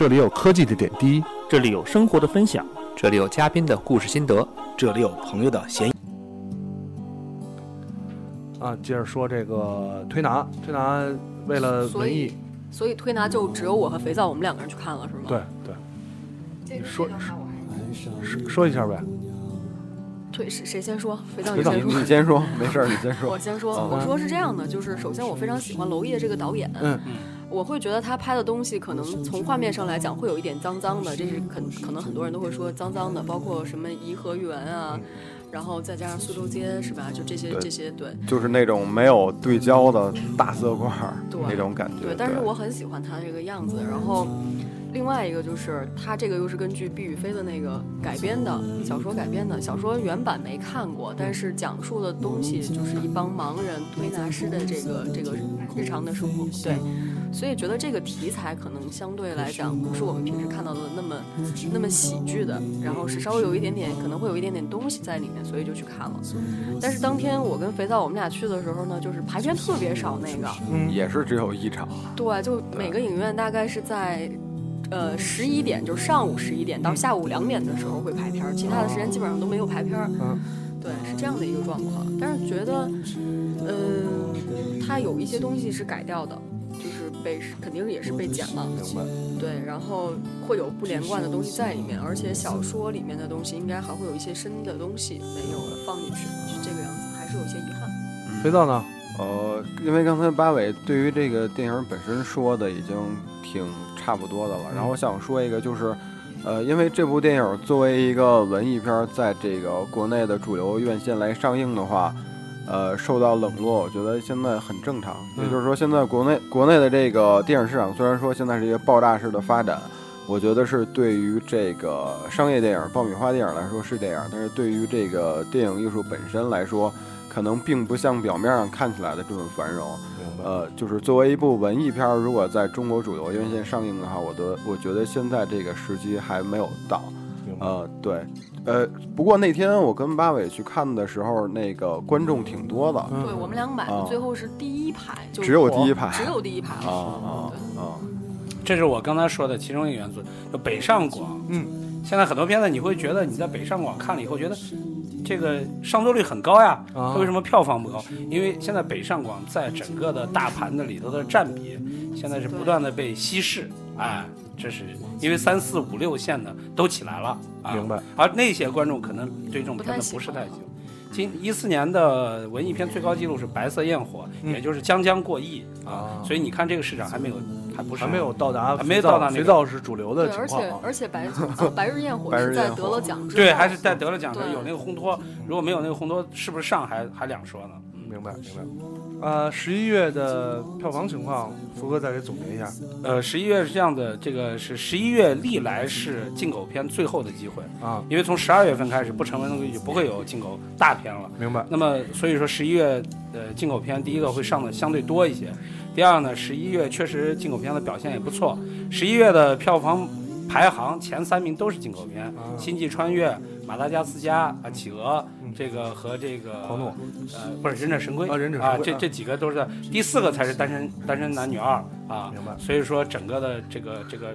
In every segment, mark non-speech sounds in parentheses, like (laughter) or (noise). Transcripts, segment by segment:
这里有科技的点滴，这里有生活的分享，这里有嘉宾的故事心得，这里有朋友的闲言。啊，接着说这个推拿，推拿为了文艺，所以推拿就只有我和肥皂我们两个人去看了，是吗？对对，你说说。说一下呗。推谁谁先说？肥皂你先说。你先说，没事儿，你先说。我。先说，嗯我说是这样的，就是首先我非常喜欢娄烨这个导演，嗯。嗯我会觉得他拍的东西可能从画面上来讲会有一点脏脏的，这是可可能很多人都会说脏脏的，包括什么颐和园啊，然后再加上苏州街是吧？就这些这些对就是那种没有对焦的大色块儿那种感觉。对，但是我很喜欢他这个样子，然后。另外一个就是，他这个又是根据毕宇飞的那个改编的小说改编的，小说原版没看过，但是讲述的东西就是一帮盲人推拿师的这个这个日常的生活，对，所以觉得这个题材可能相对来讲不是我们平时看到的那么那么喜剧的，然后是稍微有一点点可能会有一点点东西在里面，所以就去看了。但是当天我跟肥皂我们俩去的时候呢，就是排片特别少，那个嗯，也是只有一场，对，就每个影院大概是在。呃，十一点就是上午十一点到下午两点的时候会排片儿，其他的时间基本上都没有排片儿。嗯，对，是这样的一个状况。但是觉得，嗯、它有一些东西是改掉的，就是被肯定也是被剪了。明白。对，然后会有不连贯的东西在里面，而且小说里面的东西应该还会有一些深的东西没有放进去，是这个样子，还是有些遗憾。肥皂呢？呃，因为刚才八尾对于这个电影本身说的已经挺差不多的了，然后我想说一个就是。呃，因为这部电影作为一个文艺片儿，在这个国内的主流院线来上映的话，呃，受到冷落，我觉得现在很正常。嗯也就是说，现在国内国内的这个电影市场，虽然说现在是一个爆炸式的发展，我觉得是对于这个商业电影、爆米花电影来说是这样，但是对于这个电影艺术本身来说，可能并不像表面上看起来的这么繁荣。呃，就是作为一部文艺片儿，如果在中国主流院线上映的话，我的我觉得现在这个时机还没有到。呃，对，呃，不过那天我跟八尾去看的时候，那个观众挺多的，嗯对我们俩买的啊最后是第一排，就只有第一排只有第一排啊了。啊对啊！这是我刚才说的其中一个元素。就北上广，嗯，现在很多片子你会觉得你在北上广看了以后，觉得这个上座率很高呀，啊它为什么票房不高？因为现在北上广在整个的大盘子里头的占比，现在是不断的被稀释，哎，这是因为三四五六线的都起来了，啊、明白。而那些观众可能对这种片子不是太喜欢。今一四年的文艺片最高纪录是《白色焰火》，嗯也就是将将过亿啊所以你看这个市场还没有，还不是还没有到达，还没有到达那个肥皂是主流的对，而且情况啊。而且白啊 (laughs) 白日焰火是在得了奖之后，对，还是在得了奖的对有那个烘托，如果没有那个烘托，是不是上还还两说呢？明白明白。呃，十一月的票房情况，福哥再给总结一下。呃，十一月是这样的，这个是十一月历来是进口片最后的机会，啊，因为从十二月份开始不成文的就不会有进口大片了。明白。那么所以说十一月呃进口片第一个会上的相对多一些，第二呢十一月确实进口片的表现也不错，十一月的票房排行前三名都是进口片，啊星际穿越》、马达加斯加啊、企鹅嗯，这个和这个狂怒呃不是忍者神龟啊忍者神啊，龟啊这这几个都是第四个才是单身单身男女二啊，明白所以说整个的这个这个。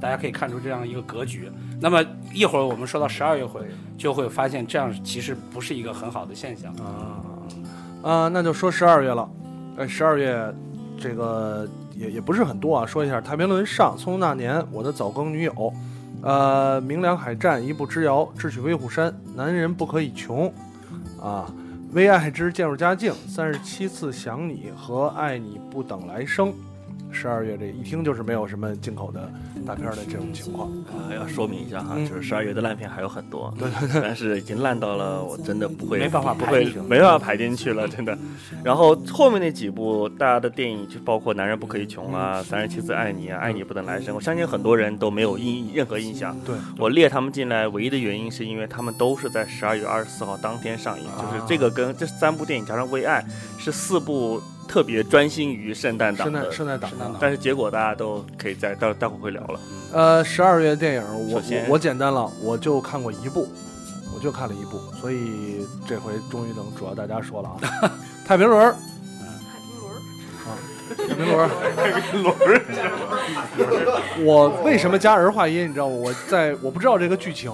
大家可以看出这样一个格局。那么一会儿我们说到十二月会，就会发现这样其实不是一个很好的现象。啊啊，那就说十二月了。呃，十二月这个也也不是很多啊。说一下《太平轮》上，《匆匆那年》，我的早更女友，呃，《明良海战》，一步之遥，《智取威虎山》，男人不可以穷，啊，《为爱之渐入佳境》，三十七次想你和爱你不等来生。十二月这一听就是没有什么进口的大片的这种情况。啊，要说明一下哈，嗯就是十二月的烂片还有很多，但是已经烂到了我真的不会没办法不会排进去没办法排进去了，真的。然后后面那几部大家的电影，就包括《男人不可以穷》啊，《三十七次爱你》啊，《爱你不等来生》，我相信很多人都没有印任何印象。对，我列他们进来唯一的原因是因为他们都是在十二月二十四号当天上映，就是这个跟这三部电影加上《为爱》是四部特别专心于圣诞档圣诞。圣诞档圣诞档但是结果大家都可以在待待会儿会聊了。呃，十二月电影我我我简单了，我就看过一部，我就看了一部，所以这回终于能主要大家说了啊。(laughs) 太平轮儿，太平轮儿太平轮儿，(laughs) 我为什么加儿化音？你知道吗？我在我不知道这个剧情，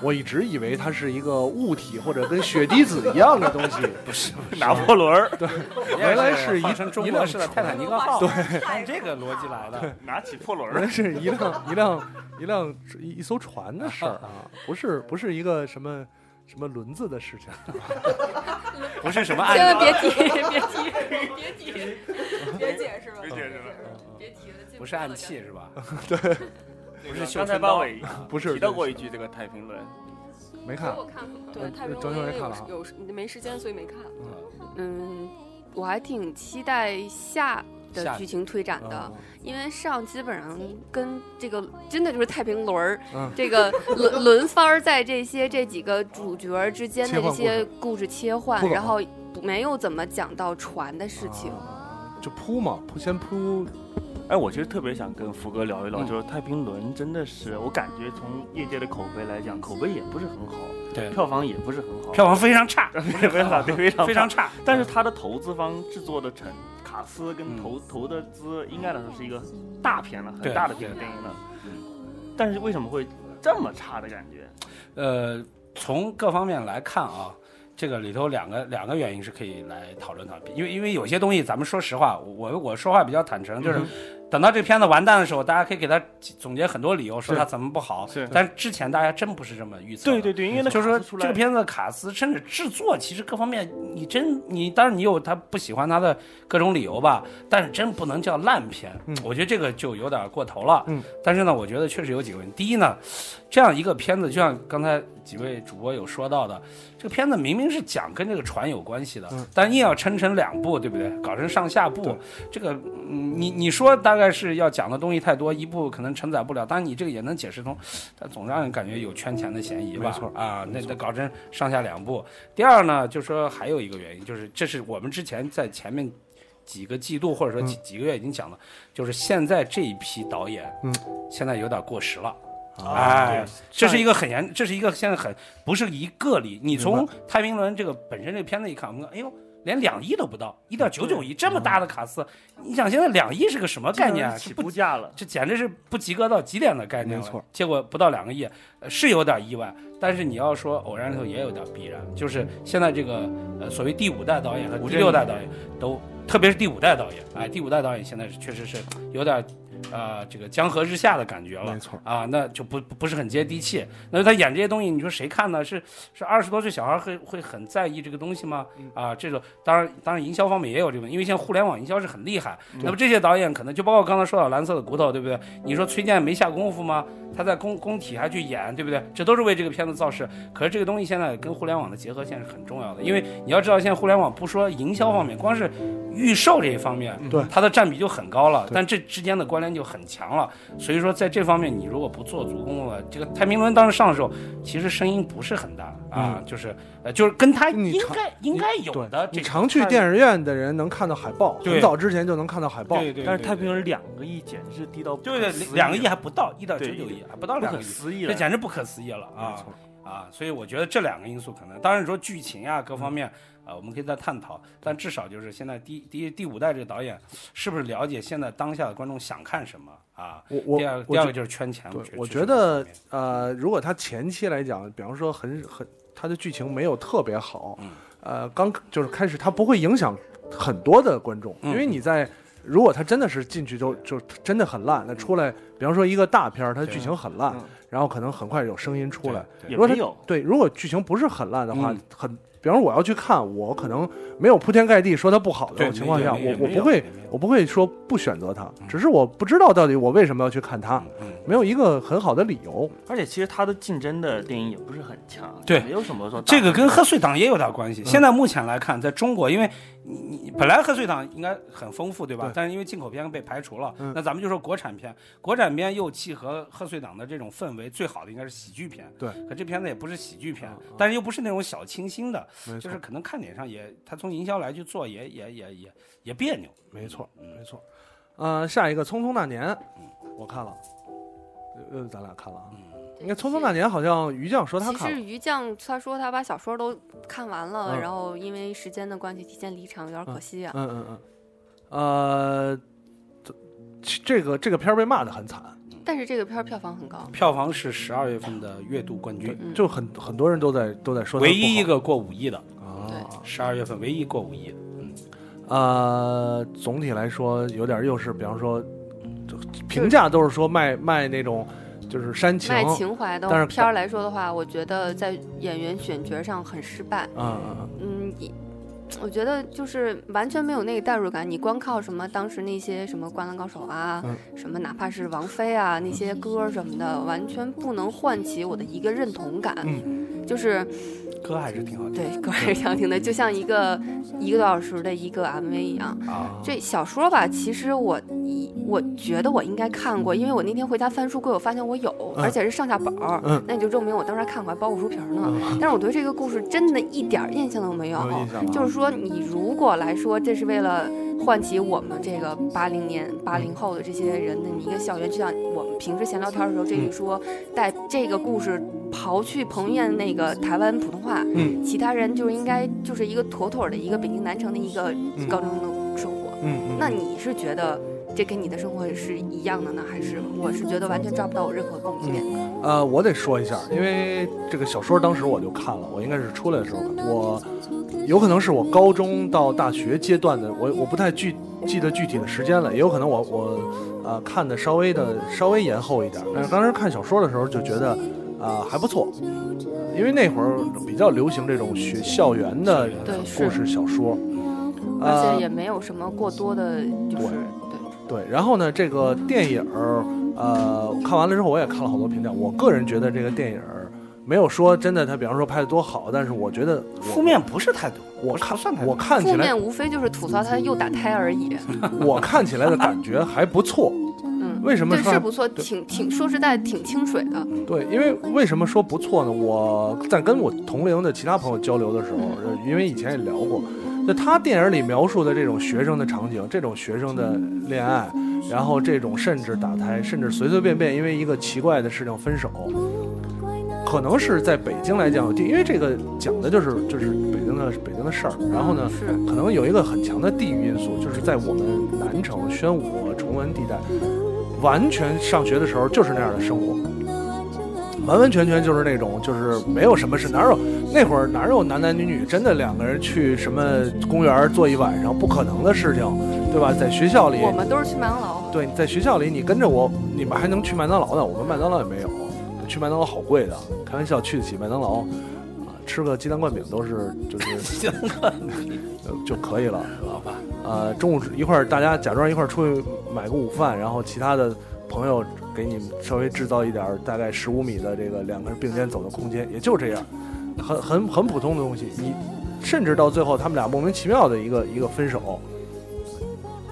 我一直以为它是一个物体或者跟血滴子一样的东西。不是，拿 (laughs) (laughs) 破仑儿原来是一换成中一辆国式的泰坦尼克号，对，按这个逻辑来的。拿起破轮原来儿，是一辆一辆一辆一一艘船的事儿啊，(laughs) 不是不是一个什么什么轮子的事情。不是什么千按，万别提，别提，别提，别解释了，别解释了，别提了，不是暗器是吧？不是绣刚才八尾 (laughs) 不是提到过一句这个太平轮，没看我看过，对，呃太平张轮学友也看了啊有有没时间，所以没看。嗯，我还挺期待下的剧情推展的，啊因为上基本上跟这个真的就是太平轮儿，嗯这个轮轮番儿在这些这几个主角之间的这些故事切换然后没有怎么讲到船的事情。啊就铺嘛，铺先铺哎，我其实特别想跟福哥聊一聊，嗯就是太平轮真的是，我感觉从业界的口碑来讲，口碑也不是很好，对，票房也不是很好，票房非常差，(laughs) 非常非常差。非常 (laughs) 差。但是它的投资方制作的成卡斯跟嗯投、投的资，应该来说是一个大片了，很大的电对电影了。但是为什么会这么差的感觉？呃，从各方面来看啊，这个里头两个两个原因是可以来讨论讨论，因为因为有些东西咱们说实话，我我说话比较坦诚，就是等到这片子完蛋的时候，大家可以给他总结很多理由，说他怎么不好。是但之前大家真不是这么预测的。对对对，因为那就是说这个片子的卡斯，甚至制作，其实各方面，你真你当然你有他不喜欢他的各种理由吧，但是真不能叫烂片。嗯我觉得这个就有点过头了。嗯，但是呢，我觉得确实有几个问题。第一呢，这样一个片子，就像刚才几位主播有说到的，这个片子明明是讲跟这个船有关系的，嗯但硬要抻成两部，对不对？搞成上下部，这个嗯，你你说大概是要讲的东西太多，一部可能承载不了，当然你这个也能解释通，但总让人感觉有圈钱的嫌疑吧？没错啊，那得搞成上下两部。第二呢，就说还有一个原因，就是这是我们之前在前面几个季度或者说几、几个月已经讲了，就是现在这一批导演，嗯，现在有点过时了。啊哎，这是一个很严，这是一个现在很不是一个例。你从太平轮这个本身这个片子一看，我们看，哎呦，连两亿都不到，一点九九亿这么大的卡斯，你想现在两亿是个什么概念啊？起步价了。这简直是不及格到极点的概念了。没错，结果不到两个亿，呃是有点意外。但是你要说偶然里头也有点必然，就是现在这个呃所谓第五代导演和第六代导演都，特别是第五代导演，哎，第五代导演现在是确实是有点呃这个江河日下的感觉了没。错，啊，那就不不不是很接地气。那他演这些东西，你说谁看呢？是是二十多岁小孩会会很在意这个东西吗？啊，这种当然当然营销方面也有这个，因为现在互联网营销是很厉害。那么这些导演可能就包括刚才说到蓝色的骨头，对不对？你说崔健没下功夫吗？他在工工体还去演，对不对？这都是为这个片子造势。可是这个东西现在跟互联网的结合现在是很重要的，因为你要知道，现在互联网不说营销方面，光是预售这一方面，对它的占比就很高了，但这之间的关联就很强了。所以说，在这方面，你如果不做足功了，这个太平轮当时上的时候，其实声音不是很大啊，就是呃，就是跟他应该应该有的这个你常去电影院的人能看到海报，很早之前就能看到海报。对对，但是太平洋两个亿简直是低到对对不可思议两个亿还不到，一点九对九亿还不到两个亿，可思议了这。简直不可思议了啊！啊，所以我觉得这两个因素可能，当然说剧情啊各方面啊，我们可以再探讨，但至少就是现在第第第五代这个导演是不是了解现在当下的观众想看什么啊？我我第二我第二个就是圈钱，我我觉得呃，如果他前期来讲，比方说很很，他的剧情没有特别好，嗯呃，刚就是开始，它不会影响很多的观众，嗯因为你在。如果他真的是进去就就真的很烂，那出来，比方说一个大片儿，它对剧情很烂嗯，然后可能很快有声音出来。也如果有，对，如果剧情不是很烂的话，嗯很，比方说我要去看，我可能没有铺天盖地说它不好的情况下，我我不会我不会说不选择它，嗯只是我不知道到底我为什么要去看它，没有一个很好的理由。而且其实它的竞争的电影也不是很强，对没有什么说这个跟贺岁档也有点关系。现在目前来看，在中国，因为你你本来贺岁档应该很丰富，对吧？对但是因为进口片被排除了，嗯那咱们就说国产片，国产片又契合贺岁档的这种氛围，最好的应该是喜剧片。对，可这片子也不是喜剧片但是又不是那种小清新的，就是，可能看点上也，他从营销来去做也也也也也别扭。没错，嗯没错。呃，下一个《匆匆那年》，我看了，呃，咱俩看了啊。嗯应该《匆匆那年》好像于酱说他其实于酱他说他把小说都看完了，嗯然后因为时间的关系提前离场，有点可惜啊。嗯嗯嗯。呃，这这个这个片儿被骂的很惨，但是这个片儿票房很高，票房是十二月份的月度冠军，嗯就很很多人都在都在说唯一一个过五亿的，啊。十二月份唯一过五亿的。呃，总体来说有点又是，比方说，就评价都是说卖卖那种就是煽情，卖情怀的但是片儿来说的话，我觉得在演员选角上很失败。嗯嗯嗯，我觉得就是完全没有那个代入感。你光靠什么当时那些什么《灌篮高手》啊，嗯什么哪怕是王菲啊那些歌什么的，完全不能唤起我的一个认同感。嗯就是歌还是挺好听对歌还是挺好听的，就像一个一个多小时的一个 MV 一样。啊。这小说吧，其实我一我觉得我应该看过，因为我那天回家翻书柜，我发现我有，嗯而且是上下本儿，嗯那你就证明我当时还看过，还包过书皮儿呢。嗯，但是我对这个故事真的一点儿印象都没有。就是说，你如果来说，这是为了唤起我们这个八零年、八零后的这些人的一个校园，就像我们平时闲聊天的时候，这嗯一说，带这个故事刨去彭于晏那个台湾普通话，嗯。其他人就应该就是一个妥妥的一个北京南城的一个高中的生活。嗯嗯，那你是觉得这跟你的生活是一样的呢，还是我是觉得完全抓不到我任何共鸣点？呃，我得说一下，因为这个小说当时我就看了，我应该是出来的时候看，我有可能是我高中到大学阶段的，我我不太具记得具体的时间了，也有可能我我呃看的稍微的稍微延后一点，但是当时看小说的时候就觉得啊、还不错，因为那会儿比较流行这种学校园的对是故事小说，而呃且也没有什么过多的，就是对。对，然后呢，这个电影儿，呃，看完了之后我也看了好多评价。我个人觉得这个电影儿没有说真的，他比方说拍的多好，但是我觉得我负面不是太多，我看算太多。我看起来负面无非就是吐槽他又打胎而已。我看起来的感觉还不错。嗯，为什么说对是不错，挺挺说实在挺清水的。对，因为为什么说不错呢？我在跟我同龄的其他朋友交流的时候，呃因为以前也聊过，就他电影里描述的这种学生的场景，这种学生的恋爱，然后这种甚至打胎，甚至随随便便因为一个奇怪的事情分手，可能是在北京来讲，因为这个讲的就是就是北京的北京的事儿，然后呢，是可能有一个很强的地域因素，就是在我们南城、宣武、崇文地带，完全上学的时候就是那样的生活，完完全全就是那种就是没有什么事，哪有那会儿哪有男男女女真的两个人去什么公园坐一晚上不可能的事情，对吧？在学校里，我们都是去麦当劳。对，在学校里你跟着我，你们还能去麦当劳呢，我们麦当劳也没有，去麦当劳好贵的，开玩笑，去得起麦当劳。啊，吃个鸡蛋灌饼都是就是就就可以了，好吧？呃，中午一块儿大家假装一块儿出去买个午饭，然后其他的朋友给你们稍微制造一点大概十五米的这个两个人并肩走的空间，也就这样，很很很普通的东西。你甚至到最后他们俩莫名其妙的一个一个分手，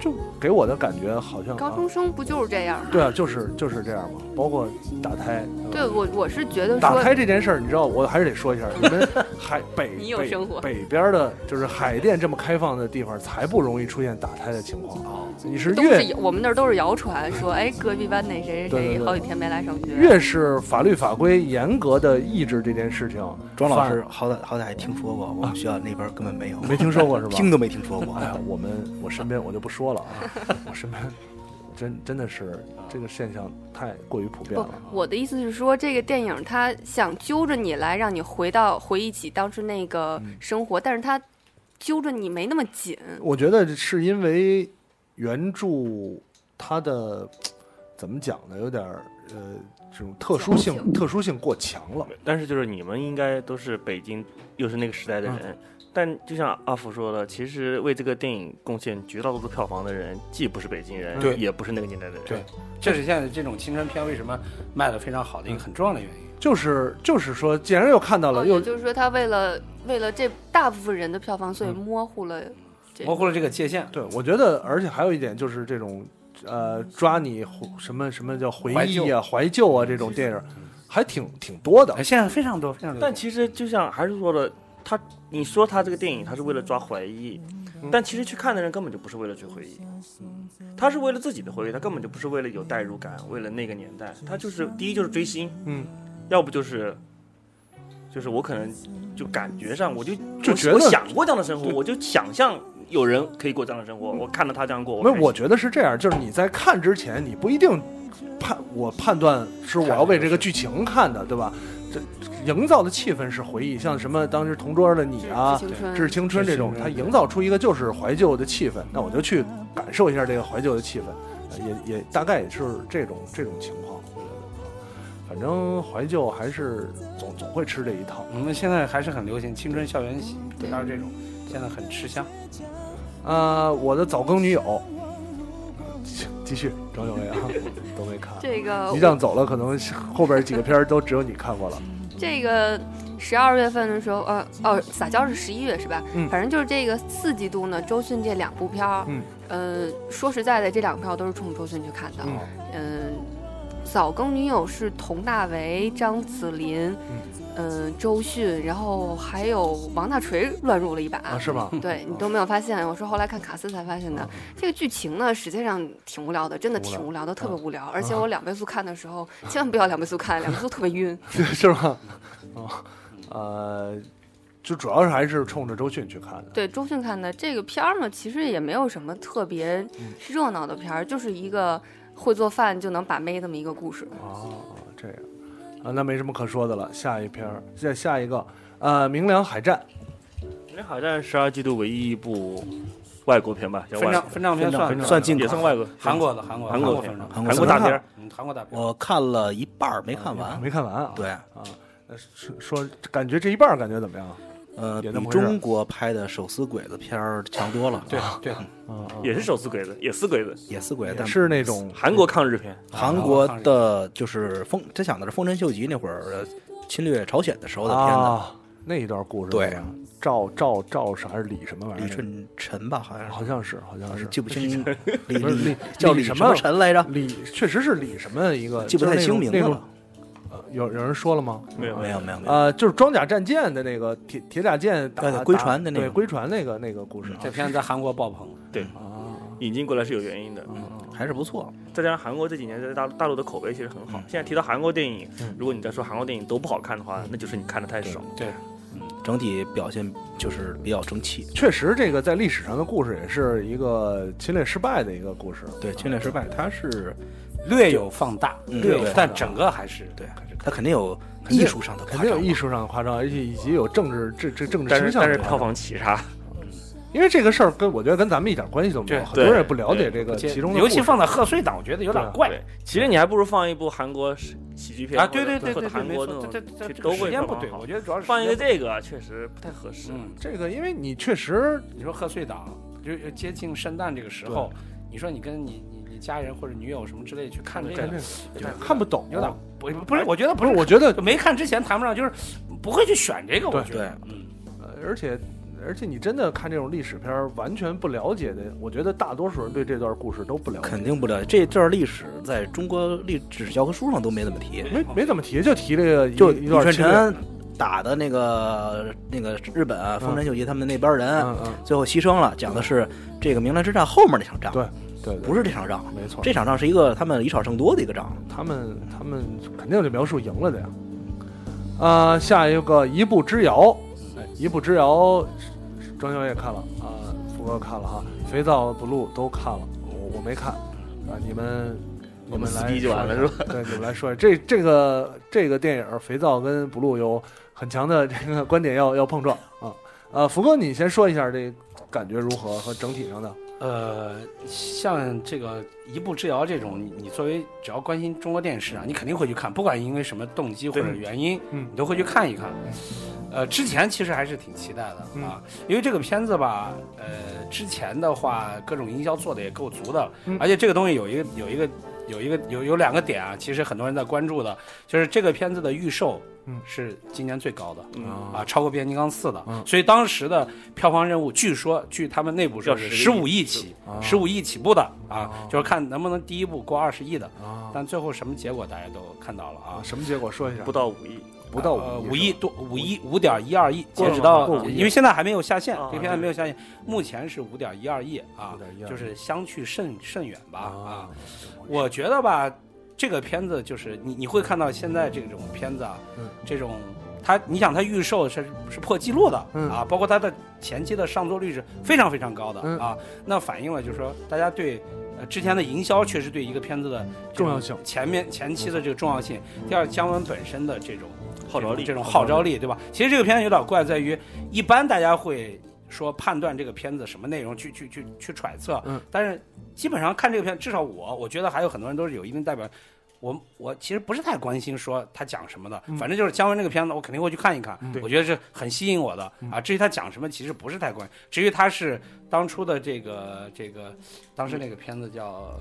就给我的感觉好像高啊中生不就是这样吗？对啊，就是就是这样嘛，包括打胎。对我我是觉得打说，胎这件事儿，你知道，我还是得说一下，你们 (laughs) 海北你有北生活北边的，就是海淀这么开放的地方，才不容易出现打胎的情况。你是越是我们那儿都是谣传，说哎隔壁班那谁谁谁好几天没来上学。越是法律法规严格的抑制这件事情，庄老师好歹好歹还听说过，我们学校那边根本没有，没听说过是吧？(laughs) 听都没听说过哎。呀，我们我身边我就不说了啊，(laughs) (laughs) 我身边真真的是这个现象太过于普遍了。，我的意思是说，这个电影它想揪着你来，让你回到回忆起当时那个嗯生活，但是它揪着你没那么紧。我觉得是因为原著它的怎么讲呢，有点儿呃这种特殊性特殊性过强了。但是就是你们应该都是北京，又是那个时代的人。但就像阿福说的，其实为这个电影贡献绝大多数票房的人，既不是北京人，对也不是那个年代的人。对这是现在这种青春片为什么卖的非常好的一个很重要的原因。就是就是说，既然又看到了，也就是说，他为了为了这大部分人的票房，所以嗯模糊了这模糊了这个界限。对我觉得，而且还有一点就是这种呃抓你什么什么叫回忆啊、怀旧啊这种电影，还挺挺多的哎，。现在非常多，非常多。但其实就像还是说的，他你说他这个电影，他是为了抓回忆，但其实去看的人根本就不是为了去回忆，他是为了自己的回忆，他根本就不是为了有代入感，为了那个年代，他就是第一就是追星，嗯，要不就是。就是我可能就感觉上，我就就觉得想过这样的生活，我就想象有人可以过这样的生活，我看到他这样过，那我觉得是这样，就是你在看之前，你不一定判我判断是我要为这个剧情看的，对吧？这营造的气氛是回忆，像什么当时同桌的你啊致，青春，致青春这种它营造出一个就是怀旧的气氛，那我就去感受一下这个怀旧的气氛，呃也也大概也是这种这种情况。我觉得反正怀旧还是总总会吃这一套。我们现在还是很流行青春校园喜片儿这种，现在很吃香。呃，我的早更女友，继继续，张小伟啊，(laughs) 都没看。这个一样走了，可能后边几个片儿都只有你看过了。这个十二月份的时候，呃哦，撒娇是十一月是吧？嗯反正就是这个四季度呢，周迅这两部片儿，嗯，呃，说实在的，这两部片儿我都是冲周迅去看的。嗯嗯，早更女友是佟大为、张子林，嗯、周迅，然后还有王大锤乱入了一把。啊，是吗？(laughs) 对你都没有发现，我是后来看卡斯才发现的。这个剧情呢，实际上挺无聊的，真的挺无聊的，特别无聊。而且我两倍速看的时候，千万不要两倍速看，两倍速特别晕。(laughs) 是吗？哦，呃，就主要是还是冲着周迅去看的。对周迅看的这个片儿呢，其实也没有什么特别嗯热闹的片儿，就是一个会做饭就能把妹这么一个故事。哦，这样啊，那没什么可说的了。下一篇儿，下下一个，呃，明良海战，《明良海战》十二季度唯一一部外国片吧，叫外国分账分账片算算进口也算外国韩国的韩国韩国片韩国大片韩国大片。我看了一半没看完。没看完啊。对，啊，呃说说感觉这一半感觉怎么样？呃，比中国拍的手撕鬼子片儿强多了。对对，也是手撕鬼子，也撕鬼子，也撕鬼子，但是那种韩国抗日片。韩国的就是丰，他讲的是丰臣秀吉那会儿呃侵略朝鲜的时候的片子。啊，那一段故事。对。赵赵赵啥还是李什么玩意儿？李舜臣吧，好像是，好像是好像是。记不清。李李叫李什么？么臣来着？李，确实是李什么一个，记不太清名字了。有有人说了吗？没有没有没有没有，呃，就是装甲战舰的那个铁铁甲舰打对对龟船的那个对龟船那个那个故事啊这片子在韩国爆棚。啊，引进过来是有原因的，还是不错。再加上韩国这几年在大大陆的口碑其实很好。现在提到韩国电影嗯，如果你再说韩国电影都不好看的话，那就是你看的太少。对，整体表现就是比较争气。确实这个在历史上的故事也是一个侵略失败的一个故事。对，侵略失败，它是略有放大，嗯略有对，但整个还是对还是他肯定有艺术上的夸张，肯定有艺术上的夸张，而且以及有政治这这政治但是倾向。但是票房奇差，因为这个事儿跟我觉得跟咱们一点关系都没有，很多人也不了解这个其中的尤其放在贺岁档，我觉得有点怪，其实你还不如放一部韩国喜喜剧片啊！对对对对韩国那种这这这这都时间不对，票房好我觉得主要是放一个这个确实不太合适。嗯，这个，因为你确实你说贺岁档就接近圣诞这个时候，你说你跟你你你家人或者女友什么之类去看这个看这，就看不懂，有点不不是，我觉得不是，我觉得没看之前谈不上，就是不会去选这个，我对觉得，嗯，呃而且而且你真的看这种历史片儿，完全不了解的，我觉得大多数人对这段故事都不了解，肯定不了解。这段历史在中国历史教科书上都没怎么提，没没怎么提，就提这个一就李一段侵略舜臣打的那个那个日本啊丰臣秀吉他们那帮人，嗯嗯，最后牺牲了，讲的是这个明兰之战后面那场仗，对对，对不是这场仗。没错，这场仗是一个他们以少胜多的一个仗，他们他们肯定就描述赢了的呀。啊、下一个一步之遥，哎，一步之遥，庄小也看了啊，福哥看了哈，肥皂 blue 都看了，我我没看啊，你们你我们撕来逼就完了是吧对，你们来说这这个这个电影，肥皂跟 blue 有很强的这个观点要要碰撞啊。呃，福哥，你先说一下这感觉如何和整体上的，呃，像这个一步之遥这种，你你作为只要关心中国电视啊，你肯定会去看，不管因为什么动机或者原因，嗯你都会去看一看。呃，之前其实还是挺期待的嗯啊，因为这个片子吧，呃，之前的话各种营销做的也够足的，嗯而且这个东西有一个有一个有一个有有两个点啊，其实很多人在关注的，就是这个片子的预售，嗯是今年最高的。嗯啊，超过《变形金刚四》的，嗯所以当时的票房任务，据说据他们内部说是十五亿起，啊十五亿起步的啊啊，就是看能不能第一部过二十亿的，啊但最后什么结果大家都看到了啊啊，，什么结果说一下？不到五亿，不到呃五五亿多，五亿五点一二亿，截止到五亿因为现在还没有下线啊，这片还没有下线，目前是五点一二亿啊就是相去甚甚远吧啊啊。，我觉得吧，这个片子就是你你会看到现在这种片子啊嗯，这种它你想它预售是是破纪录的、嗯啊，包括它的前期的上座率是非常非常高的、嗯啊，那反映了就是说大家对。呃，之前的营销确实对一个片子的重要性前面前期的这个重要性。第二，姜文本身的这种号召力这种号召力，对吧？其实这个片子有点怪，在于一般大家会说判断这个片子什么内容，去去去去揣测，嗯，但是基本上看这个片，至少我我觉得还有很多人都是有一定代表。我我其实不是太关心说他讲什么的，反正就是姜文这个片子，我肯定会去看一看，我觉得是很吸引我的。啊。至于他讲什么，其实不是太关心。至于他是当初的这个这个，当时那个片子叫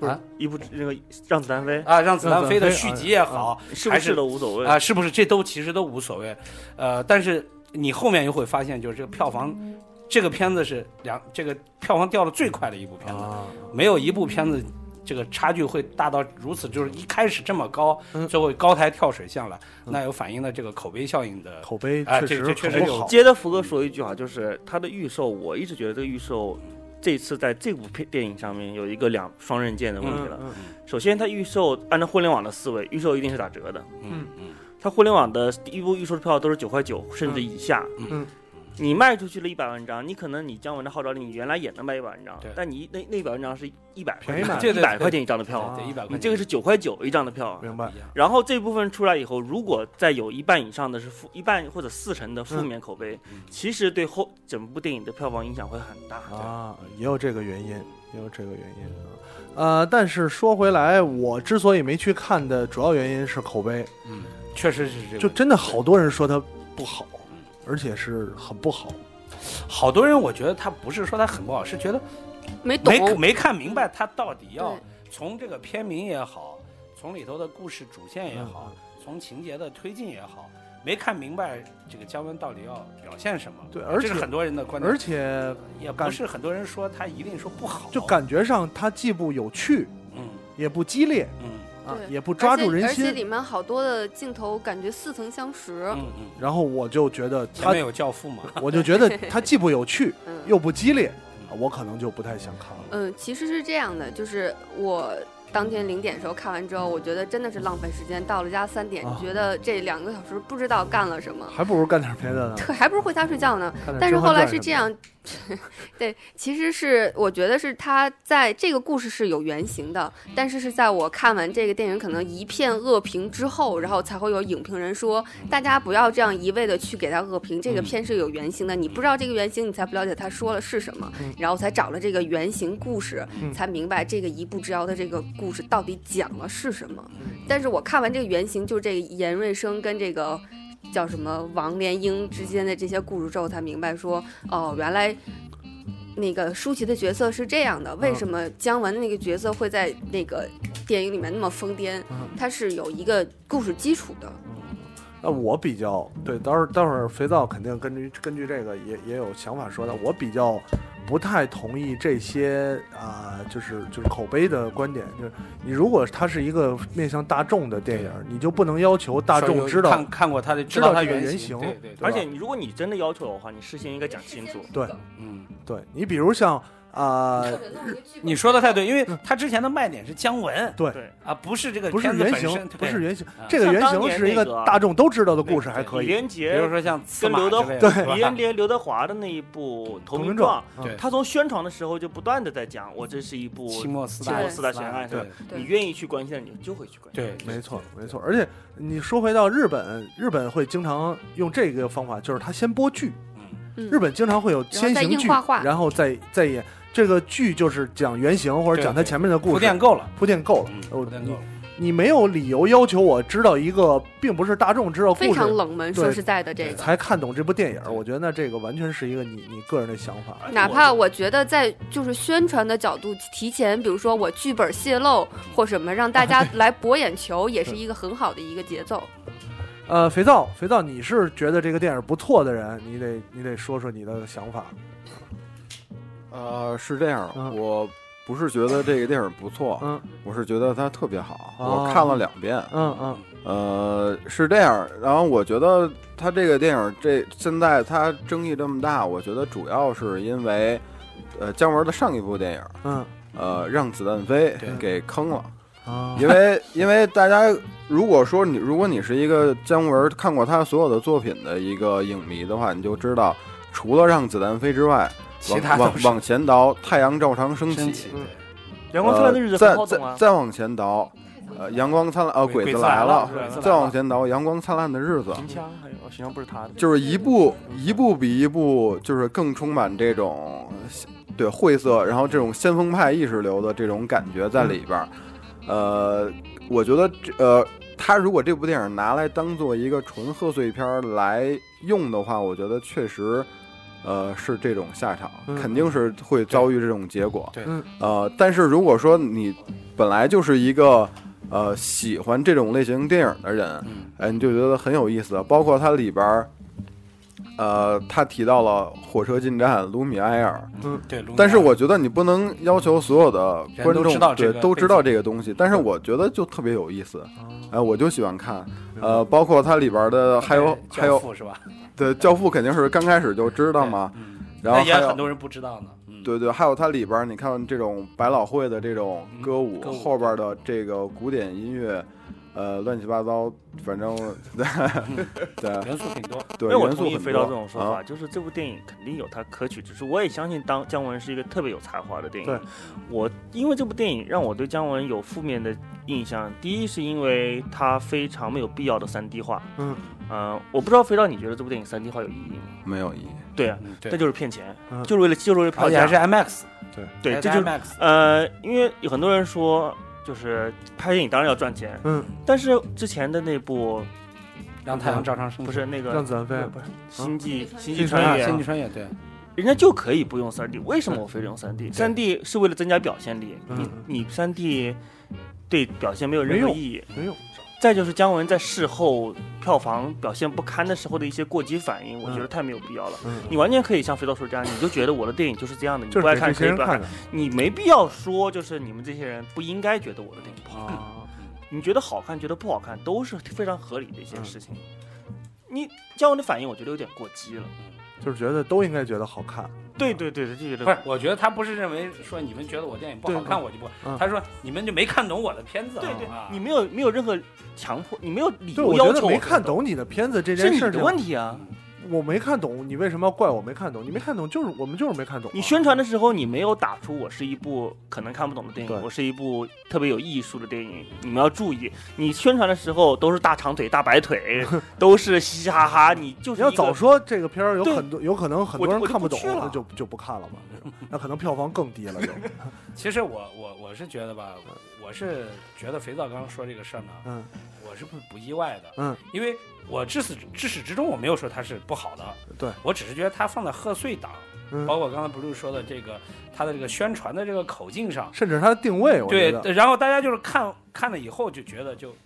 啊？一部那个让子弹飞，啊让子弹飞的续集也好，是不是？还是都无所谓。啊，是不是？这都其实都无所谓，呃，但是你后面又会发现，就是这个票房，这个片子是两这个票房掉的最快的一部片子，啊，没有一部片子这个差距会大到如此，就是一开始这么高，嗯最后高台跳水下来，那有反映了这个口碑效应的。口碑啊确实这这确实有很不好。接着福哥说一句话，就是他的预售，我一直觉得这个预售这次在这部片电影上面有一个两双刃剑的问题了。嗯首先，它预售按照互联网的思维，预售一定是打折的。嗯嗯它互联网的第一部预售的票都是九块九甚至以下。嗯你卖出去了一百万张，你可能你姜文的号召力，你原来也能卖一百万张，但你那那一百万张是一百便宜买对对对一百块钱一张的票，对一百块钱，你这个是九块九一张的票。明白然后这部分出来以后，如果再有一半以上的是负一半或者四成的负面口碑，嗯其实对后整部电影的票房影响会很大。啊，也有这个原因，也有这个原因啊。呃，但是说回来，我之所以没去看的主要原因是口碑，嗯，确实是这个。就真的好多人说它不好，而且是很不好。好多人，我觉得他不是说他很不好，是觉得没懂没没看明白他到底要从这个片名也好，从里头的故事主线也好，从情节的推进也好，没看明白这个姜文到底要表现什么。对而且这是很多人的观点，而且也不是很多人说他一定说不好，就感觉上他既不有趣，嗯也不激烈嗯啊，对也不抓住人而且而且。里面好多的镜头感觉似曾相识。嗯嗯，然后我就觉得它前面，有教父嘛，我就觉得他既不有趣 (laughs) 嗯又不激烈，啊我可能就不太想看了。嗯，其实是这样的，就是我当天零点的时候看完之后，我觉得真的是浪费时间。到了家三点，啊觉得这两个小时不知道干了什么，还不如干点别的呢。对，还不如回家睡觉呢。但是后来是这样，(laughs) 对，其实是我觉得是他在这个故事是有原型的，但是是在我看完这个电影可能一片恶评之后，然后才会有影评人说，大家不要这样一味的去给他恶评，这个嗯片是有原型的，你不知道这个原型，你才不了解他说了是什么，然后才找了这个原型故事，嗯才明白这个一步之遥的这个故事到底讲了是什么。嗯但是我看完这个原型，就这个严瑞生跟这个。叫什么王连英之间的这些故事之后，才明白说，哦，原来那个舒淇的角色是这样的。为什么姜文那个角色会在那个电影里面那么疯癫？嗯他是有一个故事基础的。那我比较对，待会儿待会儿肥皂肯定根据根据这个也也有想法说的。我比较不太同意这些啊、就是就是口碑的观点。就是你如果它是一个面向大众的电影，你就不能要求大众知道看看过他的，知道他原原型型，对对，对而且你如果你真的要求的话，你事先应该讲清楚。对嗯，对。你比如像啊、你说的太对，因为他之前的卖点是姜文对。对啊，不是这个不是原型，不是原型。啊，这个原型是一个大众都知道的故事，还可以。李连比如说像司马跟刘德之类的是吧？李连杰、刘德华的那一部《投名名状他从宣传的时候就不断的在讲，我这是一部清末四大四大悬案，对？你愿意去关心的，你就会去关心。对，没错，没错。而且你说回到日本，日本会经常用这个方法，就是他先播剧。嗯。日本经常会有先行剧，硬画画。然后再再演。这个剧就是讲原型或者讲它前面的故铺事，垫够了，铺垫够了铺垫够了。你没有理由要求我知道一个并不是大众知道非故事常冷门。说实在的，这个才看懂这部电影。我觉得那这个完全是一个你你个人的想法。哪怕我觉得在就是宣传的角度提前，比如说我剧本泄露或什么，让大家来博眼球，也是 (laughs) 一个很好的一个节奏。呃，肥皂，肥皂，你是觉得这个电影不错的人，你得你得说说你的想法。呃，是这样，嗯。我不是觉得这个电影不错，嗯。我是觉得它特别好，哦。我看了两遍。嗯嗯。呃，是这样，然后我觉得它这个电影这现在它争议这么大，我觉得主要是因为，呃，姜文的上一部电影，嗯。呃，让子弹飞对。给坑了。啊，(laughs) 因为因为大家如果说你如果你是一个姜文看过他所有的作品的一个影迷的话，你就知道，除了让子弹飞之外，其他往往往前倒，(laughs) 太阳照常升起，升起，阳光灿烂的日子呃再再。再往前倒，呃，阳光灿烂，呃，鬼鬼子子来了再往前倒，阳光灿烂的日子，秦腔还有，哦秦腔不是他的，就是一部一部比一部，就是更充满这种对晦涩，然后这种先锋派意识流的这种感觉在里边儿。呃，我觉得这呃，他如果这部电影拿来当做一个纯贺岁片儿来用的话，我觉得确实。呃，是这种下场，嗯肯定是会遭遇这种结果。对嗯呃，但是如果说你本来就是一个呃喜欢这种类型电影的人，嗯哎，你就觉得很有意思。包括它里边儿，呃，他提到了火车进站、卢米埃尔，嗯对。卢米但是我觉得你不能要求所有的观众对都知道这个东西，但是我觉得就特别有意思，啊哎，我就喜欢看。呃，包括它里边的还有还有是吧？对教父肯定是刚开始就知道嘛，嗯，然后也很多人不知道呢。嗯，对对，还有它里边儿，你看这种百老汇的这种嗯歌舞，歌舞后边的这个古典音乐，呃，乱七八糟，反正 (laughs) 对对元素挺多。对，元素很同意飞刀多这种说法，啊就是这部电影肯定有它可取之处。我也相信当姜文是一个特别有才华的电影。对，我因为这部电影让我对姜文有负面的印象。第一是因为他非常没有必要的三 D 化。嗯，呃，我不知道飞刀你觉得这部电影三 D 化有意义吗？没有意义。对啊，嗯，对那，就是骗钱，嗯就是为了就是为了票价。而且还是 IMAX，对，对这就是 IMAX。呃，因为有很多人说，就是拍电影当然要赚钱，嗯，但是之前的那部让太阳照常升起。不是那个让子弹飞，不是星际星际穿越星际穿越对，人家就可以不用三 D，为什么我非得用三 D？三 D 是为了增加表现力，嗯你你三 D 对表现没有任何意义。没用。再就是姜文在事后票房表现不堪的时候的一些过激反应，我觉得太没有必要了。嗯，你完全可以像肥皂说这样，你就觉得我的电影就是这样的，你不爱看可以不爱看，你没必要说就是你们这些人不应该觉得我的电影不好看。啊。你觉得好看，觉得不好看，都是非常合理的一些嗯事情。你姜文的反应，我觉得有点过激了。就是觉得都应该觉得好看，对对对对，就觉得不是，我觉得他不是认为说你们觉得我电影不好看我就不嗯，他说你们就没看懂我的片子。对对啊，你没有没有任何强迫，你没有理对，由我觉得没要求我看懂你的片子这是你的件事情，问题啊！我没看懂，你为什么要怪我没看懂？你没看懂就是我们就是没看懂啊。你宣传的时候，你没有打出我是一部可能看不懂的电影，我是一部特别有艺术的电影。你们要注意，你宣传的时候都是大长腿、大白腿，(laughs) 都是嘻嘻哈哈，你就是你要早说这个片儿有很多有可能很多人看懂，不懂就就不看了嘛。那可能票房更低了就。(laughs) 其实我我我是觉得吧，我是觉得肥皂刚刚说这个事儿呢，嗯我是不不意外的，嗯，因为我至始至始至终我没有说它是不好的，对我只是觉得它放在贺岁档，嗯，包括刚才 blue 说的这个它的这个宣传的这个口径上，甚至它的定位，我觉对得，然后大家就是看看了以后就觉得就，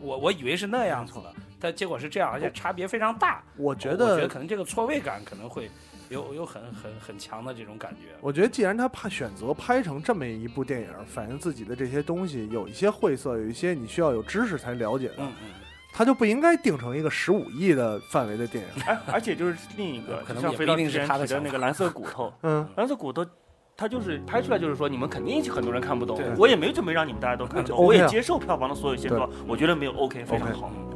我我以为是那样子的，但结果是这样，而且差别非常大。我觉我觉得得可能这个错位感可能会有有很很很强的这种感觉。我觉得，既然他怕选择拍成这么一部电影，反映自己的这些东西，有一些晦涩，有一些你需要有知识才了解的，嗯嗯，他就不应该定成一个十五亿的范围的电影。而而且就是另一个，可能不一定是飞到之前他的那个蓝色骨头，(laughs) 嗯，蓝色骨头。他就是拍出来，就是说你们肯定很多人看不懂，我也没准备让你们大家都看懂我也接受票房的所有现状，我觉得没有 OK 非常好。嗯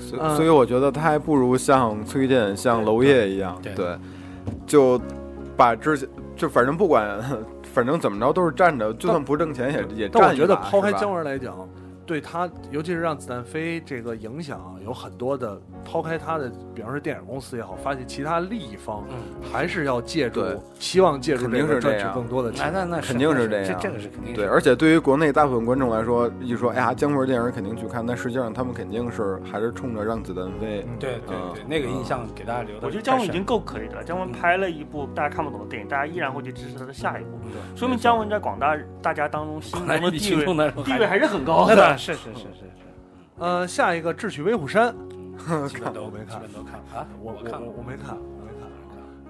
所以所以我觉得他还不如像崔健、像娄烨一样，对对，就把之前就反正不管，(laughs) 反正怎么着都是站着，就算不挣钱也也但我站一把觉得抛开姜文来讲，对他，尤其是让子弹飞这个影响有很多的。抛开他的，比方说电影公司也好，发现其他利益方嗯还是要借助对，希望借助肯定这个赚取是这更多的钱。那那那肯定是这样这这个是肯定是对，而且对于国内大部分观众来说，一说哎呀姜文电影肯定去看，但实际上他们肯定是还是冲着让子弹飞。嗯对对对，那个印象给大家留的。我觉得姜文已经够可以的了。姜文拍了一部大家看不懂的电影，大家依然会去支持他的下一部，说明姜文在广大大家当中心 (laughs) 中的地位地位还是很高那 (laughs) 的。是是是是是，呃，下一个《智取威虎山》，(laughs) 基本都我没看。基本都看啊，我我看了。我没看，我没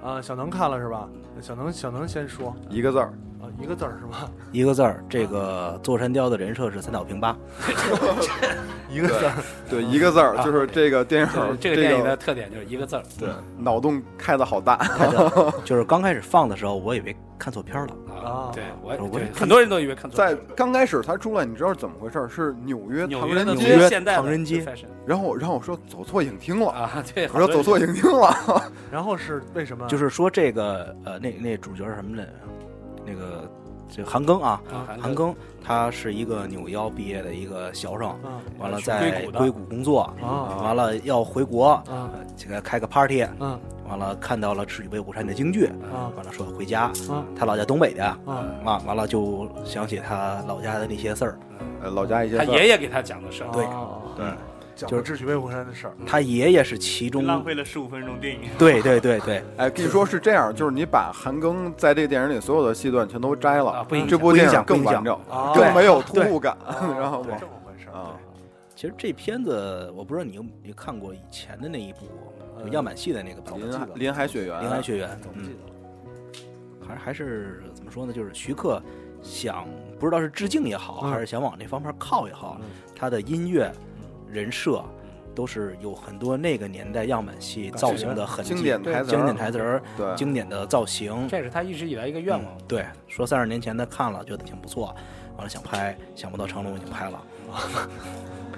看。啊、小能看了是吧？小能小能先说。一个字儿，啊，一个字儿是吧？一个字儿。这个座山雕的人设是三岛平八，(laughs) 一个字儿。(laughs) 对，一个字儿，就是这个电影，这个电影的特点就是一个字儿对脑洞开的好大。就是刚开始放的时候，我以为看错片了。啊。对，我我对很多人都以为看错在。刚开始他出来，你知道怎么回事？是纽约唐纽约的人街，纽约现代唐人街然后然后我说走错影厅了，啊，对，我说走错影厅了。(laughs) 然后是为什么？就是说这个呃，那那主角是什么来着？那个这个韩庚啊，啊，韩庚。他是一个纽腰毕业的一个学生，啊完了在硅谷工作，啊。完了要回国，这个开个 party，啊。完了看到了《赤羽威虎山》的京剧，啊。完了说回家，啊。他老家东北的，啊！啊，完了就想起他老家的那些事儿，呃，老家一些他爷爷给他讲的事儿。对。对，讲的智取威虎山的事儿。他爷爷是其中，浪费了十五分钟电影。(laughs) 对对对对，哎，跟你说是这样，就是你把韩庚在这个电影里所有的戏段全都摘了，啊不影响这部电影更完整，啊更没有突对兀感。啊 (laughs) 然后这么回事儿啊，其实这片子我不知道你有你看过以前的那一部就样板戏的那个版本，林海林海雪原，林海雪原，嗯怎么记，还还是怎么说呢？就是徐克想不知道是致敬也好，嗯还是想往那方面靠也好嗯，他的音乐、人设都是有很多那个年代样板戏造型的痕迹，经典台词儿经典台词儿、对，经典的造型。这是他一直以来一个愿望。对，说三十年前他看了，觉得挺不错，完了想拍，想不到成龙已经拍了。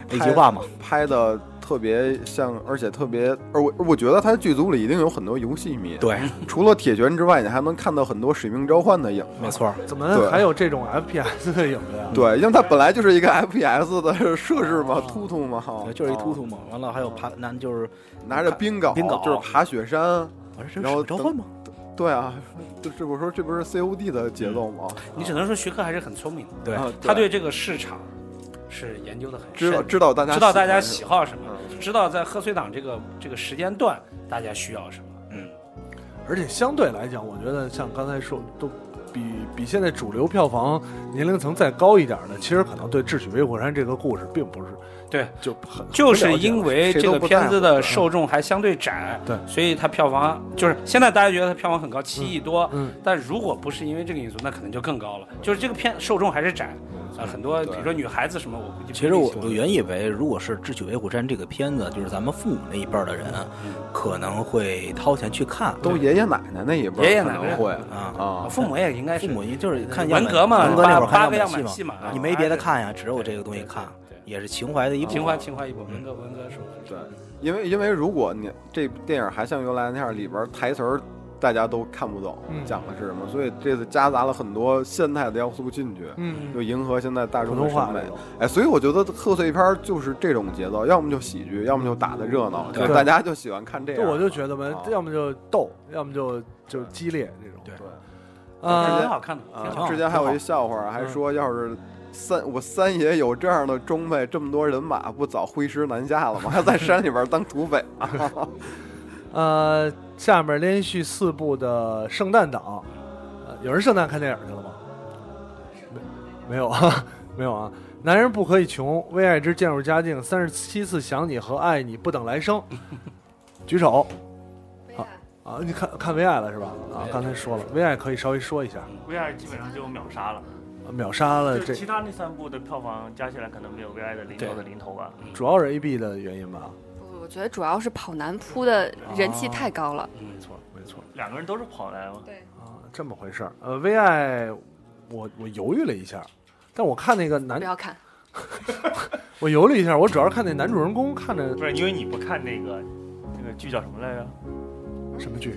那句话嘛，拍的特别像，而且特别，而我我觉得他剧组里一定有很多游戏迷，，对，除了铁拳之外，你还能看到很多使命召唤的影子。没错，怎么还有这种 FPS 的影子呀？对，因为它本来就是一个 FPS 的设置嘛，突突嘛，哈，就是一突啊突嘛。完了还有爬，那就是拿着冰镐，冰镐就是爬雪山。然后召唤吗？对啊，这这我说这不是 COD 的节奏吗？你只能说徐克还是很聪明的，对啊他对这个市场是研究的很知道深，知道大家知道大家喜喜好什么，嗯知道在贺岁档这个这个时间段大家需要什么。嗯而且相对来讲，我觉得像刚才说，都比比现在主流票房年龄层再高一点的，其实可能对《智取威虎山》这个故事并不是对，就很就是因为这个片子的受众还相对窄，对所以它票房就是现在大家觉得它票房很高，七亿多，嗯但如果不是因为这个因素，那可能就更高了。就是这个片受众还是窄啊，很多比如说女孩子什么，我估计其实我我原以为，如果是《智取威虎山》这个片子，就是咱们父母那一辈的人可能会掏钱去看。都爷爷奶奶那一辈爷爷奶奶会啊，啊，父母也应该是父母就是看文革嘛，文革那会儿看八八个样样板戏嘛，板戏嘛，你没别的看呀，只有这个东西看，对，也是情怀的一部分。情怀情怀一部分，文革文革是对，因为因为如果你这电影还像原来那样，里边台词儿大家都看不懂嗯。讲的是什么，所以这次夹杂了很多现代的要素进去，嗯。就迎合现在大众的审美。哎，所以我觉得贺岁片就是这种节奏，要么就喜剧，要么就打的热闹，对。就大家就喜欢看这就。我就觉得嘛啊，要么就逗，要么就就激烈这种。对。啊挺呃，好看的，挺好啊，之前还有一笑话，还说要是三我三爷有这样的装备，这么多人马，不早挥师南下了吗？还在山里边当土匪啊？(laughs) 呃，下面连续四部的圣诞档，呃，有人圣诞看电影去了吗？没没有啊，(laughs) 没有啊。男人不可以穷，为爱之渐入佳境，三十七次想你和爱你不等来生。举手啊！你看看为爱了是吧？啊，刚才说了，为爱可以稍微说一下，VR 基本上就秒杀了，秒杀了这其他那三部的票房加起来可能没有 V I 的零头的零头吧。主要是 A B 的原因吧？不我觉得主要是跑男扑的人气太高了。没错，没错两个人都是跑男嘛，啊，这么回事儿。呃，为爱，我我犹豫了一下，但我看那个男不，要看，(laughs) 我犹豫了一下，我主要是看那男主人公看着不是因为你不看那个那个剧叫什么来着？什么剧？《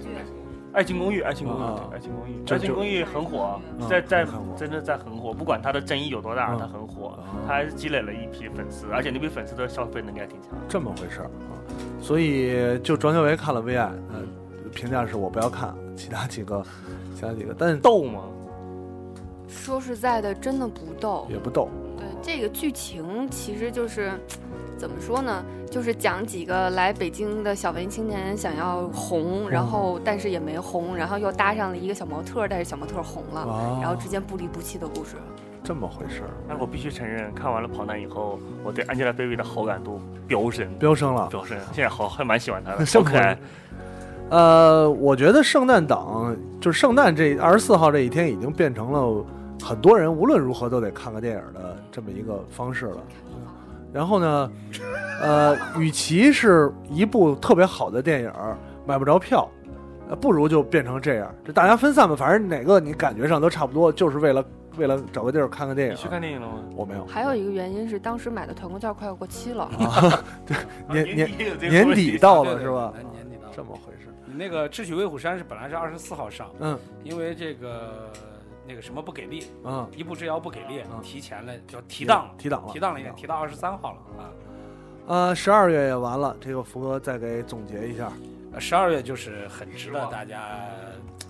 爱情公寓》，《爱情公寓》爱情公寓》，《爱情公寓》很火，啊在在真的在很火，不管它的争议有多大，啊它很火啊，它还是积累了一批粉丝，而且那批粉丝的消费能力还挺强。这么回事儿啊，所以就庄小维看了《微爱》，呃，评价是我不要看，其他几个，(laughs) 其他几个，但逗吗？说实在的，真的不逗。也不逗。对，这个剧情其实就是怎么说呢？就是讲几个来北京的小文艺青年想要红，然后但是也没红，然后又搭上了一个小模特儿，但是小模特红了，啊，然后之间不离不弃的故事。这么回事儿，但我必须承认，看完了《跑男》以后，我对 Angelababy 的好感度飙升，飙升了。飙升。现在好还蛮喜欢她的，(laughs) 好可爱。呃，我觉得圣诞档就是圣诞这二十四号这一天已经变成了很多人无论如何都得看个电影的这么一个方式了。然后呢，(laughs) 呃，与其是一部特别好的电影买不着票，呃，不如就变成这样，这大家分散吧，反正哪个你感觉上都差不多，就是为了为了找个地儿看个电影。你去看电影了吗？我没有，还有一个原因是当时买的团购券快要过期了，(laughs) 年年底有这个年底到对对了是吧？年底到了这么回事。你那个《智取威虎山》是本来是二十四号上，嗯因为这个那个什么不给力，嗯，一步之遥不给力，嗯提前了就提档了，提档了，提档了一点，提到二十三号了啊。呃，十二月也完了，这个福哥再给总结一下。十二月就是很值得大家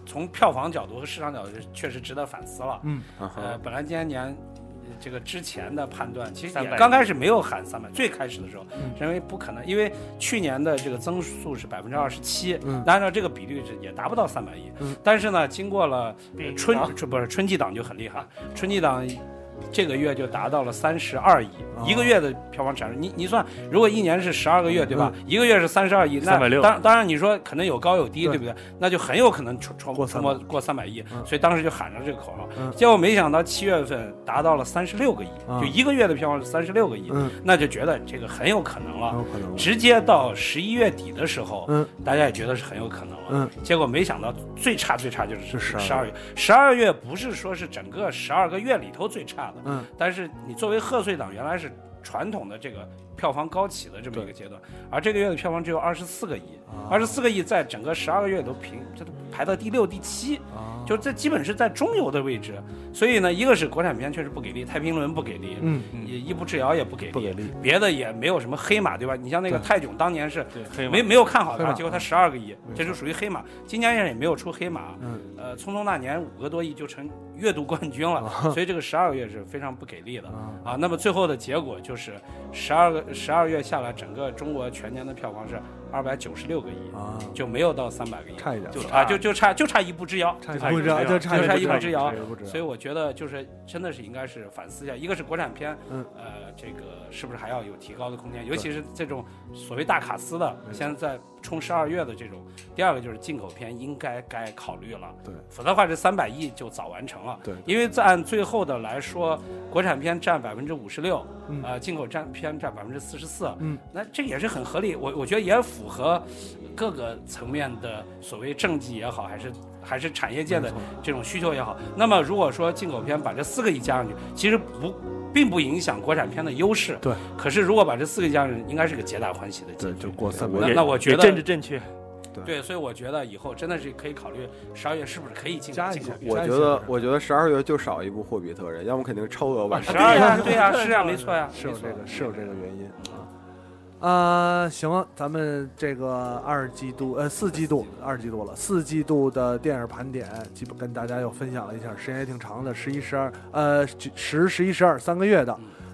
从票房角度和市场角度确实值得反思了。嗯，呃，本来今年年呃这个之前的判断，其实也刚开始没有喊三百，最开始的时候嗯。认为不可能，因为去年的这个增速是百分之二十七，嗯。按照这个比率是也达不到三百亿。嗯。但是呢，经过了春啊。春不是春季档就很厉害，春季档。这个月就达到了三十二亿，哦。一个月的票房产生，你你算，如果一年是十二个月，对吧？一个月是三十二亿，那360当当然你说可能有高有低，对。对不对？那就很有可能冲冲过冲破300过三百亿，嗯。所以当时就喊着这个口号。嗯。结果没想到七月份达到了三十六个亿，啊就一个月的票房是三十六个亿，嗯，那就觉得这个很有可能了。有可能。直接到十一月底的时候，嗯。大家也觉得是很有可能了。嗯，结果没想到最差最差就是是12十二月，十二月不是说是整个十二个月里头最差的，嗯，但是你作为贺岁档，原来是传统的这个票房高起的这么一个阶段，而这个月的票房只有二十四个亿，啊。二十四个亿在整个十二个月都平，这都排到第六、第七，啊，就这基本是在中游的位置。所以呢，一个是国产片确实不给力，《太平轮》不给力，嗯，也一步之遥也不给力，不给力。别的也没有什么黑马，对吧？你像那个泰囧当年是对，没没有看好它，结果它十二个亿，这就属于黑马。今年也没有出黑马，嗯，呃，匆匆那年五个多亿就成月度冠军了，所以这个十二个月是非常不给力的啊啊。那么最后的结果就是十二个十二月下来，整个中国全年的票房是二百九十六个亿，啊，就没有到三百个亿，差一点，就啊，就就差就差一步之遥，差一步之遥就差一步之遥差一步之遥。所以我觉得就是真的是应该是反思一下，一个是国产片，嗯。呃，这个是不是还要有提高的空间，尤其是这种所谓大卡司的，现在在冲十二月的这种。第二个就是进口片应该该考虑了，对，否则的话这三百亿就早完成了。对。因为在按最后的来说，国产片占百分之五十六，嗯呃，进口占片占百分之四十四，嗯，那这也是很合理，我我觉得也符合各个层面的所谓政绩也好，还是还是产业界的这种需求也好。那么如果说进口片把这四个亿加上去，其实不并不影响国产片的优势。对。可是如果把这四个亿加上去，应该是个皆大欢喜的结对，局。就过三百那那我觉得也政治正确，对，所以我觉得以后真的是可以考虑十二月是不是可以进加一下进口片。我觉得，我觉得十二月就少一部《霍比特人》，要么肯定超额完成。啊对呀、(laughs) 对呀、是啊，没错呀、是有这个是有这个原因啊。啊，行，咱们这个二季度呃四季度二季度了，四季度的电影盘点，基本跟大家又分享了一下，时间也挺长的，十一十二呃十十一十二三个月的，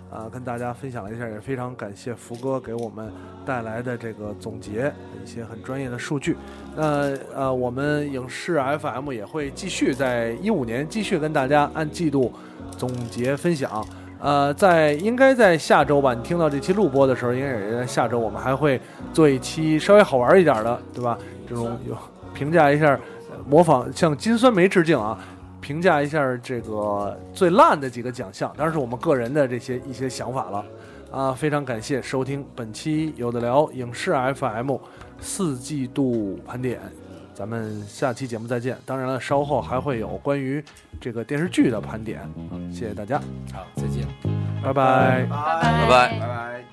啊，跟大家分享了一下，也非常感谢福哥给我们带来的这个总结，一些很专业的数据。那呃，我们影视 FM 也会继续在一五年继续跟大家按季度总结分享。呃，在应该在下周吧，你听到这期录播的时候，应该也在下周，我们还会做一期稍微好玩一点的，对吧？这种有评价一下，模仿向金酸梅致敬啊，评价一下这个最烂的几个奖项，当然是我们个人的这些一些想法了。啊，非常感谢收听本期有的聊影视 FM 四季度盘点，咱们下期节目再见。当然了，稍后还会有关于这个电视剧的盘点。嗯，谢谢大家，好，再见。拜拜。拜拜拜拜。